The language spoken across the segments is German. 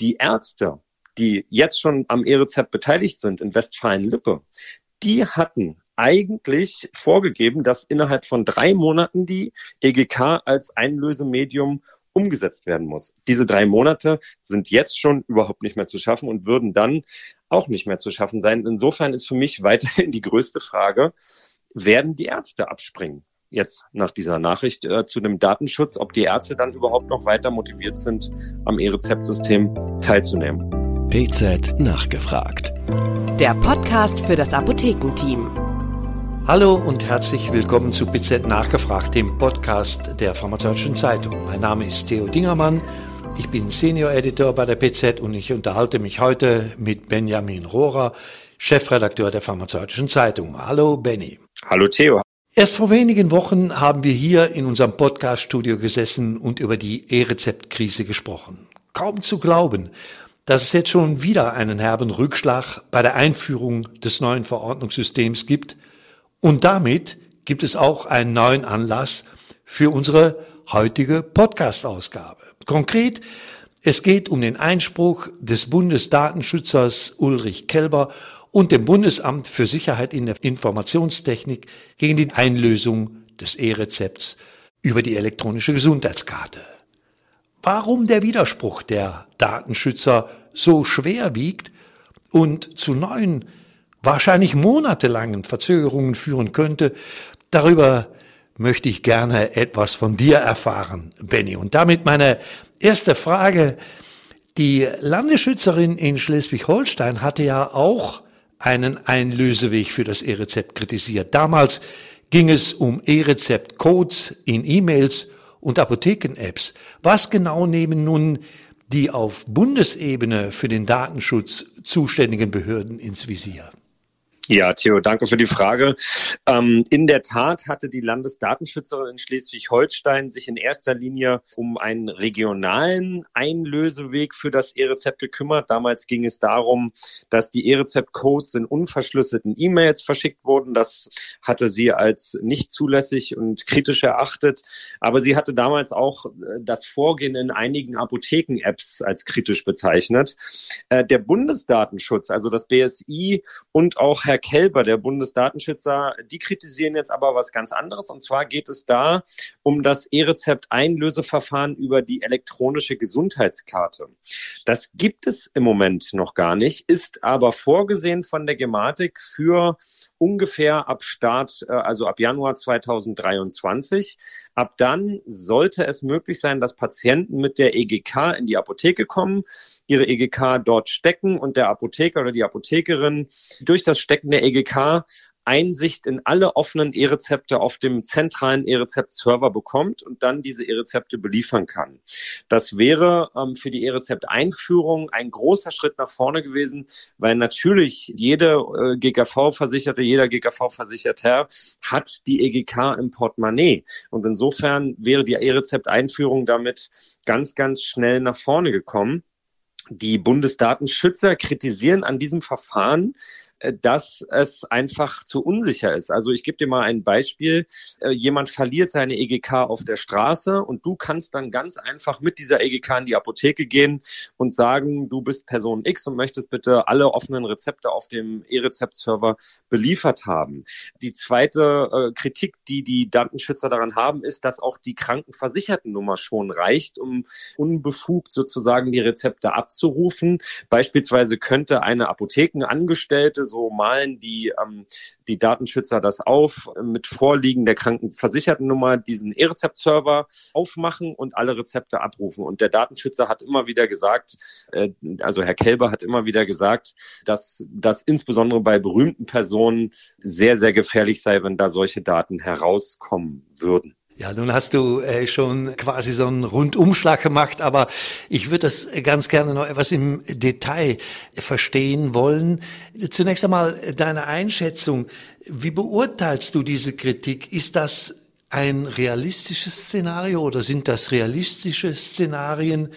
Die Ärzte, die jetzt schon am E-Rezept beteiligt sind in Westfalen-Lippe, die hatten eigentlich vorgegeben, dass innerhalb von drei Monaten die EGK als Einlösemedium umgesetzt werden muss. Diese drei Monate sind jetzt schon überhaupt nicht mehr zu schaffen und würden dann auch nicht mehr zu schaffen sein. Insofern ist für mich weiterhin die größte Frage, werden die Ärzte abspringen? Jetzt nach dieser Nachricht äh, zu dem Datenschutz, ob die Ärzte dann überhaupt noch weiter motiviert sind, am E-Rezept-System teilzunehmen. PZ nachgefragt. Der Podcast für das Apothekenteam. Hallo und herzlich willkommen zu PZ nachgefragt, dem Podcast der Pharmazeutischen Zeitung. Mein Name ist Theo Dingermann. Ich bin Senior Editor bei der PZ und ich unterhalte mich heute mit Benjamin Rohrer, Chefredakteur der Pharmazeutischen Zeitung. Hallo Benny. Hallo Theo. Erst vor wenigen Wochen haben wir hier in unserem Podcast-Studio gesessen und über die E-Rezept-Krise gesprochen. Kaum zu glauben, dass es jetzt schon wieder einen herben Rückschlag bei der Einführung des neuen Verordnungssystems gibt. Und damit gibt es auch einen neuen Anlass für unsere heutige Podcast-Ausgabe. Konkret, es geht um den Einspruch des Bundesdatenschützers Ulrich Kelber und dem Bundesamt für Sicherheit in der Informationstechnik gegen die Einlösung des E-Rezepts über die elektronische Gesundheitskarte. Warum der Widerspruch der Datenschützer so schwer wiegt und zu neuen, wahrscheinlich monatelangen Verzögerungen führen könnte, darüber möchte ich gerne etwas von dir erfahren, Benny. Und damit meine erste Frage. Die Landesschützerin in Schleswig-Holstein hatte ja auch einen Einlöseweg für das E-Rezept kritisiert. Damals ging es um E-Rezept-Codes in E-Mails und Apotheken-Apps. Was genau nehmen nun die auf Bundesebene für den Datenschutz zuständigen Behörden ins Visier? Ja, Theo, danke für die Frage. Ähm, in der Tat hatte die Landesdatenschützerin in Schleswig-Holstein sich in erster Linie um einen regionalen Einlöseweg für das E-Rezept gekümmert. Damals ging es darum, dass die E-Rezept-Codes in unverschlüsselten E-Mails verschickt wurden. Das hatte sie als nicht zulässig und kritisch erachtet. Aber sie hatte damals auch äh, das Vorgehen in einigen Apotheken-Apps als kritisch bezeichnet. Äh, der Bundesdatenschutz, also das BSI und auch Herr Herr Kelber, der Bundesdatenschützer, die kritisieren jetzt aber was ganz anderes. Und zwar geht es da um das E-Rezept-Einlöseverfahren über die elektronische Gesundheitskarte. Das gibt es im Moment noch gar nicht, ist aber vorgesehen von der Gematik für ungefähr ab Start, äh, also ab Januar 2023. Ab dann sollte es möglich sein, dass Patienten mit der EGK in die Apotheke kommen, ihre EGK dort stecken und der Apotheker oder die Apothekerin durch das Stecken der EGK Einsicht in alle offenen E-Rezepte auf dem zentralen E-Rezept-Server bekommt und dann diese E-Rezepte beliefern kann. Das wäre ähm, für die E-Rezept-Einführung ein großer Schritt nach vorne gewesen, weil natürlich jede äh, GKV-Versicherte, jeder GKV-Versicherter hat die EGK im Portemonnaie. Und insofern wäre die E-Rezept-Einführung damit ganz, ganz schnell nach vorne gekommen. Die Bundesdatenschützer kritisieren an diesem Verfahren, äh, dass es einfach zu unsicher ist. Also ich gebe dir mal ein Beispiel. Äh, jemand verliert seine EGK auf der Straße und du kannst dann ganz einfach mit dieser EGK in die Apotheke gehen und sagen, du bist Person X und möchtest bitte alle offenen Rezepte auf dem E-Rezept-Server beliefert haben. Die zweite äh, Kritik, die die Datenschützer daran haben, ist, dass auch die Krankenversichertennummer schon reicht, um unbefugt sozusagen die Rezepte abzurufen. Beispielsweise könnte eine Apothekenangestellte so malen die, ähm, die Datenschützer das auf, mit Vorliegen der Krankenversichertennummer diesen E-Rezept-Server aufmachen und alle Rezepte abrufen. Und der Datenschützer hat immer wieder gesagt, äh, also Herr Kelber hat immer wieder gesagt, dass das insbesondere bei berühmten Personen sehr, sehr gefährlich sei, wenn da solche Daten herauskommen würden. Ja, nun hast du äh, schon quasi so einen Rundumschlag gemacht, aber ich würde das ganz gerne noch etwas im Detail verstehen wollen. Zunächst einmal deine Einschätzung. Wie beurteilst du diese Kritik? Ist das ein realistisches Szenario oder sind das realistische Szenarien?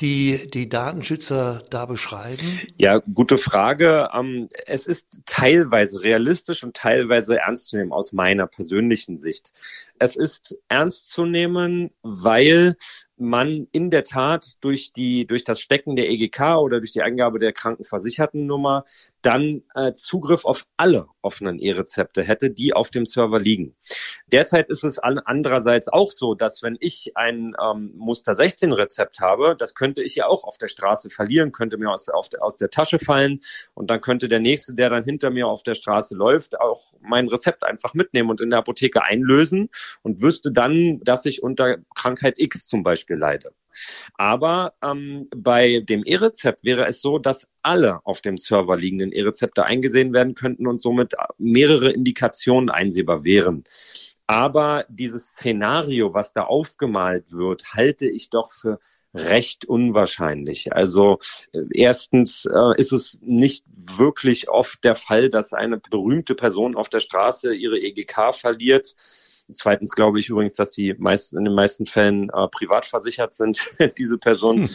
Die die Datenschützer da beschreiben? Ja, gute Frage. Ähm, es ist teilweise realistisch und teilweise ernst zu nehmen aus meiner persönlichen Sicht. Es ist ernst zu nehmen, weil man in der Tat durch die durch das Stecken der EGK oder durch die Eingabe der Krankenversichertennummer dann äh, Zugriff auf alle offenen E-Rezepte hätte, die auf dem Server liegen. Derzeit ist es an, andererseits auch so, dass wenn ich ein ähm, Muster 16 Rezept habe, das könnte ich ja auch auf der Straße verlieren, könnte mir aus, auf, aus der Tasche fallen und dann könnte der nächste, der dann hinter mir auf der Straße läuft, auch mein Rezept einfach mitnehmen und in der Apotheke einlösen und wüsste dann, dass ich unter Krankheit X zum Beispiel leide. Aber ähm, bei dem E-Rezept wäre es so, dass alle auf dem Server liegenden E-Rezepte eingesehen werden könnten und somit mehrere Indikationen einsehbar wären. Aber dieses Szenario, was da aufgemalt wird, halte ich doch für recht unwahrscheinlich. Also äh, erstens äh, ist es nicht wirklich oft der Fall, dass eine berühmte Person auf der Straße ihre EGK verliert. Zweitens glaube ich übrigens, dass die meisten in den meisten Fällen äh, privat versichert sind, diese Personen.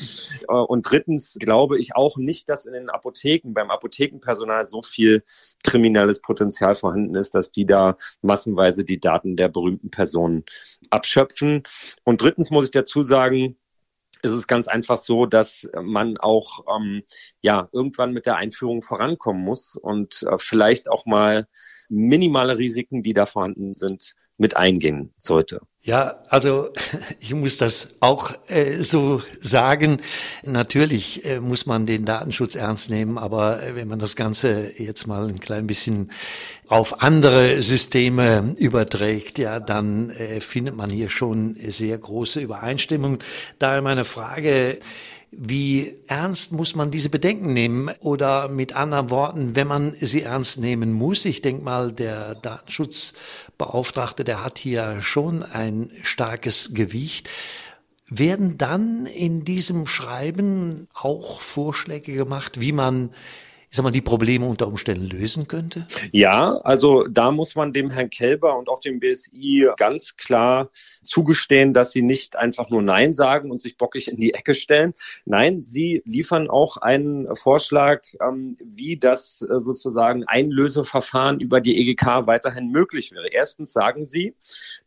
äh, und drittens glaube ich auch nicht, dass in den Apotheken, beim Apothekenpersonal so viel kriminelles Potenzial vorhanden ist, dass die da massenweise die Daten der berühmten Personen abschöpfen. Und drittens muss ich dazu sagen, ist es ganz einfach so, dass man auch ähm, ja irgendwann mit der Einführung vorankommen muss und äh, vielleicht auch mal minimale Risiken, die da vorhanden sind, mit eingehen sollte. Ja, also ich muss das auch äh, so sagen. Natürlich äh, muss man den Datenschutz ernst nehmen, aber äh, wenn man das Ganze jetzt mal ein klein bisschen auf andere Systeme überträgt, ja, dann äh, findet man hier schon sehr große Übereinstimmung. Daher meine Frage, wie ernst muss man diese Bedenken nehmen? Oder mit anderen Worten, wenn man sie ernst nehmen muss, ich denke mal, der Datenschutzbeauftragte, der hat hier schon ein starkes Gewicht. Werden dann in diesem Schreiben auch Vorschläge gemacht, wie man ich sag mal, die Probleme unter Umständen lösen könnte? Ja, also da muss man dem Herrn Kelber und auch dem BSI ganz klar zugestehen, dass sie nicht einfach nur Nein sagen und sich bockig in die Ecke stellen. Nein, sie liefern auch einen Vorschlag, ähm, wie das äh, sozusagen Einlöseverfahren über die EGK weiterhin möglich wäre. Erstens sagen sie,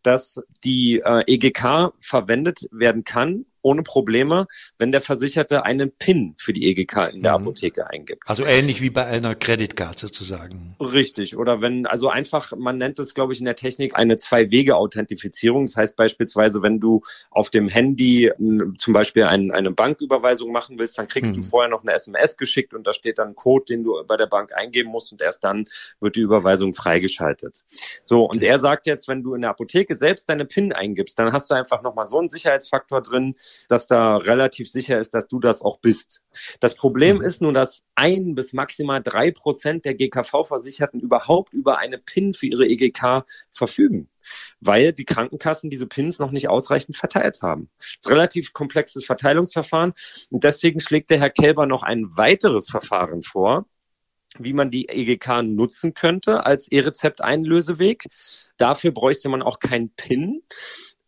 dass die äh, EGK verwendet werden kann, ohne Probleme, wenn der Versicherte einen PIN für die EGK in der mhm. Apotheke eingibt. Also ähnlich wie bei einer Creditcard sozusagen. Richtig. Oder wenn, also einfach, man nennt es, glaube ich, in der Technik eine Zwei-Wege-Authentifizierung. Das heißt beispielsweise, wenn du auf dem Handy zum Beispiel ein, eine Banküberweisung machen willst, dann kriegst mhm. du vorher noch eine SMS geschickt und da steht dann ein Code, den du bei der Bank eingeben musst und erst dann wird die Überweisung freigeschaltet. So, und er sagt jetzt, wenn du in der Apotheke selbst deine PIN eingibst, dann hast du einfach nochmal so einen Sicherheitsfaktor drin, dass da relativ sicher ist, dass du das auch bist. Das Problem mhm. ist nur, dass ein bis maximal drei Prozent der GKV-Versicherten überhaupt über eine PIN für ihre EGK verfügen weil die Krankenkassen diese Pins noch nicht ausreichend verteilt haben. Das ist ein relativ komplexes Verteilungsverfahren und deswegen schlägt der Herr Kelber noch ein weiteres Verfahren vor, wie man die EGK nutzen könnte als E-Rezept-Einlöseweg. Dafür bräuchte man auch kein PIN,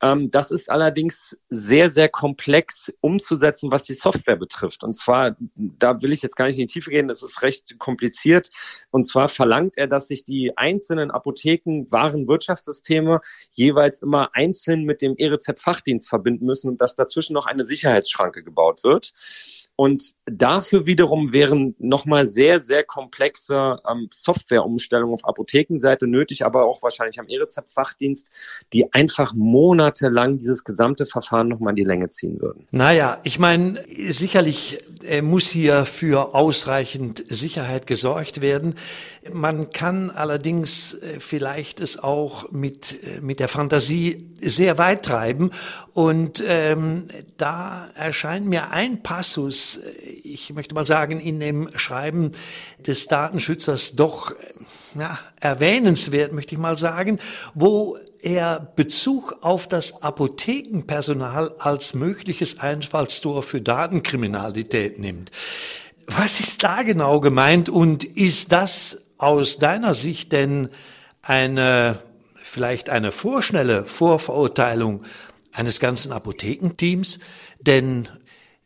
das ist allerdings sehr, sehr komplex umzusetzen, was die Software betrifft. Und zwar, da will ich jetzt gar nicht in die Tiefe gehen, das ist recht kompliziert. Und zwar verlangt er, dass sich die einzelnen Apotheken, Warenwirtschaftssysteme jeweils immer einzeln mit dem E-Rezept-Fachdienst verbinden müssen und dass dazwischen noch eine Sicherheitsschranke gebaut wird. Und dafür wiederum wären nochmal sehr, sehr komplexe ähm, Softwareumstellungen auf Apothekenseite nötig, aber auch wahrscheinlich am E-Rezept-Fachdienst, die einfach monatelang dieses gesamte Verfahren nochmal in die Länge ziehen würden. Naja, ich meine, sicherlich äh, muss hier für ausreichend Sicherheit gesorgt werden. Man kann allerdings äh, vielleicht es auch mit, äh, mit der Fantasie sehr weit treiben. Und ähm, da erscheint mir ein Passus, ich möchte mal sagen, in dem Schreiben des Datenschützers doch ja, erwähnenswert, möchte ich mal sagen, wo er Bezug auf das Apothekenpersonal als mögliches Einfallstor für Datenkriminalität nimmt. Was ist da genau gemeint und ist das aus deiner Sicht denn eine, vielleicht eine vorschnelle Vorverurteilung eines ganzen Apothekenteams? Denn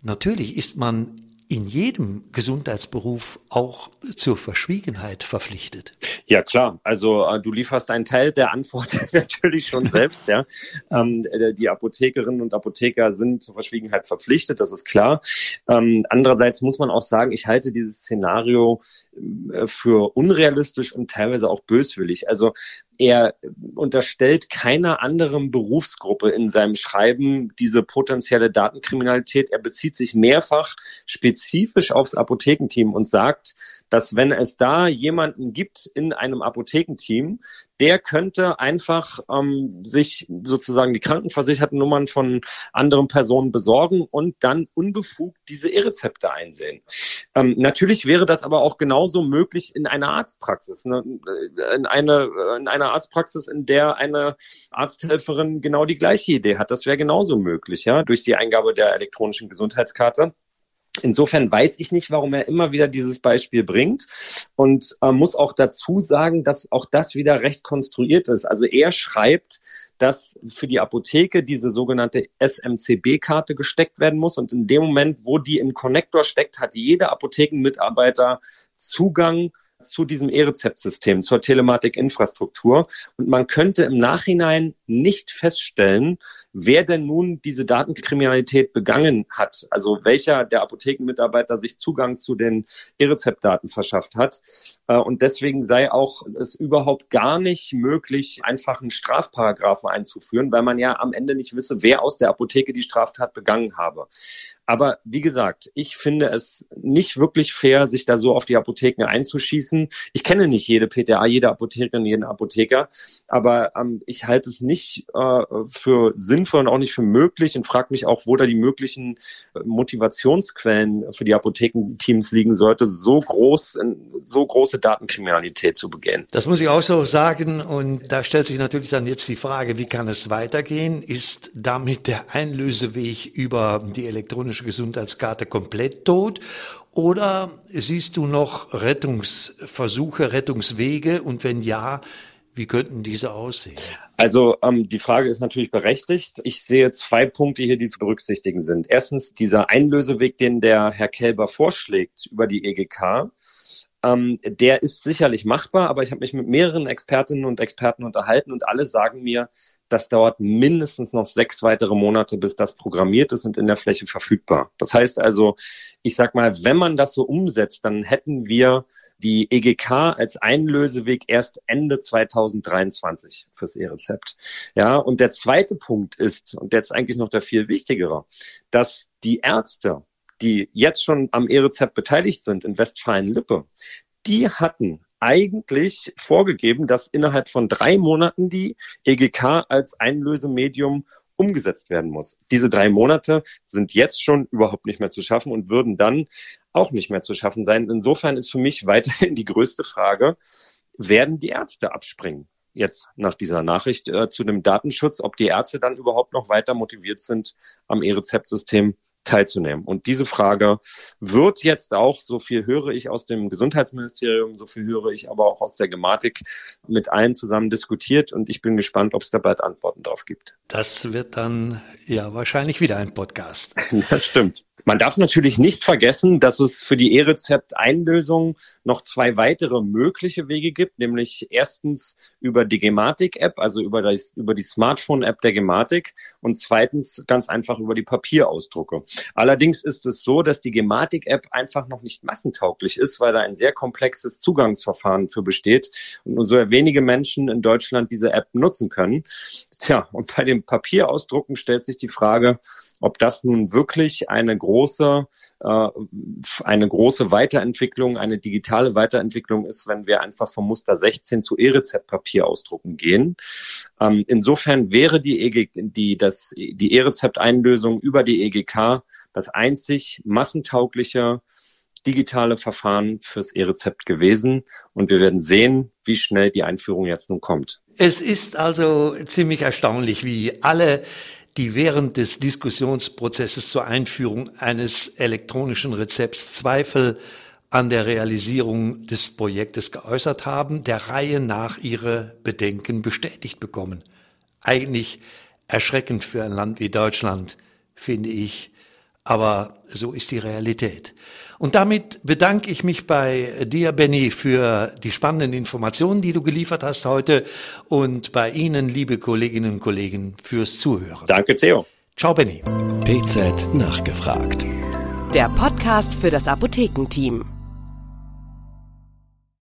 Natürlich ist man in jedem Gesundheitsberuf auch zur Verschwiegenheit verpflichtet? Ja, klar. Also äh, du lieferst einen Teil der Antwort natürlich schon selbst. ja. Ähm, äh, die Apothekerinnen und Apotheker sind zur Verschwiegenheit verpflichtet, das ist klar. Ähm, andererseits muss man auch sagen, ich halte dieses Szenario äh, für unrealistisch und teilweise auch böswillig. Also er unterstellt keiner anderen Berufsgruppe in seinem Schreiben diese potenzielle Datenkriminalität. Er bezieht sich mehrfach spezifisch aufs Apothekenteam und sagt, dass wenn es da jemanden gibt in einem Apothekenteam, der könnte einfach ähm, sich sozusagen die krankenversicherten Nummern von anderen Personen besorgen und dann unbefugt diese E-Rezepte einsehen. Ähm, natürlich wäre das aber auch genauso möglich in einer Arztpraxis, ne? in, eine, in einer Arztpraxis, in der eine Arzthelferin genau die gleiche Idee hat. Das wäre genauso möglich, ja, durch die Eingabe der elektronischen Gesundheitskarte. Insofern weiß ich nicht, warum er immer wieder dieses Beispiel bringt und äh, muss auch dazu sagen, dass auch das wieder recht konstruiert ist. Also er schreibt, dass für die Apotheke diese sogenannte SMCB-Karte gesteckt werden muss und in dem Moment, wo die im Connector steckt, hat jeder Apothekenmitarbeiter Zugang zu diesem E-Rezept-System, zur Telematik-Infrastruktur. Und man könnte im Nachhinein nicht feststellen, wer denn nun diese Datenkriminalität begangen hat. Also welcher der Apothekenmitarbeiter sich Zugang zu den E-Rezept-Daten verschafft hat. Äh, und deswegen sei auch es überhaupt gar nicht möglich, einfach einen Strafparagraphen einzuführen, weil man ja am Ende nicht wisse, wer aus der Apotheke die Straftat begangen habe. Aber wie gesagt, ich finde es nicht wirklich fair, sich da so auf die Apotheken einzuschießen. Ich kenne nicht jede PTA, jede Apothekerin, jeden Apotheker, aber ähm, ich halte es nicht äh, für sinnvoll und auch nicht für möglich und frage mich auch, wo da die möglichen äh, Motivationsquellen für die Apothekenteams liegen sollte, so groß, so große Datenkriminalität zu begehen. Das muss ich auch so sagen und da stellt sich natürlich dann jetzt die Frage, wie kann es weitergehen? Ist damit der Einlöseweg über die elektronische Gesundheitskarte komplett tot? Oder siehst du noch Rettungsversuche, Rettungswege? Und wenn ja, wie könnten diese aussehen? Also ähm, die Frage ist natürlich berechtigt. Ich sehe zwei Punkte hier, die zu berücksichtigen sind. Erstens dieser Einlöseweg, den der Herr Kelber vorschlägt über die EGK. Ähm, der ist sicherlich machbar, aber ich habe mich mit mehreren Expertinnen und Experten unterhalten und alle sagen mir, das dauert mindestens noch sechs weitere Monate, bis das programmiert ist und in der Fläche verfügbar. Das heißt also, ich sag mal, wenn man das so umsetzt, dann hätten wir die EGK als Einlöseweg erst Ende 2023 fürs E-Rezept. Ja, und der zweite Punkt ist, und jetzt eigentlich noch der viel wichtigere, dass die Ärzte, die jetzt schon am E-Rezept beteiligt sind in Westfalen-Lippe, die hatten eigentlich vorgegeben, dass innerhalb von drei Monaten die EGK als Einlösemedium umgesetzt werden muss. Diese drei Monate sind jetzt schon überhaupt nicht mehr zu schaffen und würden dann auch nicht mehr zu schaffen sein. Insofern ist für mich weiterhin die größte Frage, werden die Ärzte abspringen? Jetzt nach dieser Nachricht äh, zu dem Datenschutz, ob die Ärzte dann überhaupt noch weiter motiviert sind, am E-Rezept-System teilzunehmen. Und diese Frage wird jetzt auch, so viel höre ich aus dem Gesundheitsministerium, so viel höre ich aber auch aus der Gematik, mit allen zusammen diskutiert und ich bin gespannt, ob es da bald Antworten drauf gibt. Das wird dann ja wahrscheinlich wieder ein Podcast. Das stimmt. Man darf natürlich nicht vergessen, dass es für die E-Rezept-Einlösung noch zwei weitere mögliche Wege gibt, nämlich erstens über die Gematik-App, also über, das, über die Smartphone-App der Gematik und zweitens ganz einfach über die Papierausdrucke. Allerdings ist es so, dass die Gematik-App einfach noch nicht massentauglich ist, weil da ein sehr komplexes Zugangsverfahren für besteht und nur so wenige Menschen in Deutschland diese App nutzen können. Tja, und bei den Papierausdrucken stellt sich die Frage, ob das nun wirklich eine große, äh, eine große Weiterentwicklung, eine digitale Weiterentwicklung ist, wenn wir einfach vom Muster 16 zu E-Rezept-Papier ausdrucken gehen. Ähm, insofern wäre die, EG, die, das, die E-Rezept-Einlösung über die EGK das einzig massentaugliche digitale Verfahren fürs E-Rezept gewesen. Und wir werden sehen, wie schnell die Einführung jetzt nun kommt. Es ist also ziemlich erstaunlich, wie alle die während des Diskussionsprozesses zur Einführung eines elektronischen Rezepts Zweifel an der Realisierung des Projektes geäußert haben, der Reihe nach ihre Bedenken bestätigt bekommen. Eigentlich erschreckend für ein Land wie Deutschland, finde ich, aber so ist die Realität. Und damit bedanke ich mich bei dir, Benny, für die spannenden Informationen, die du geliefert hast heute und bei Ihnen, liebe Kolleginnen und Kollegen, fürs Zuhören. Danke, Theo. Ciao, Benny. PZ nachgefragt. Der Podcast für das Apothekenteam.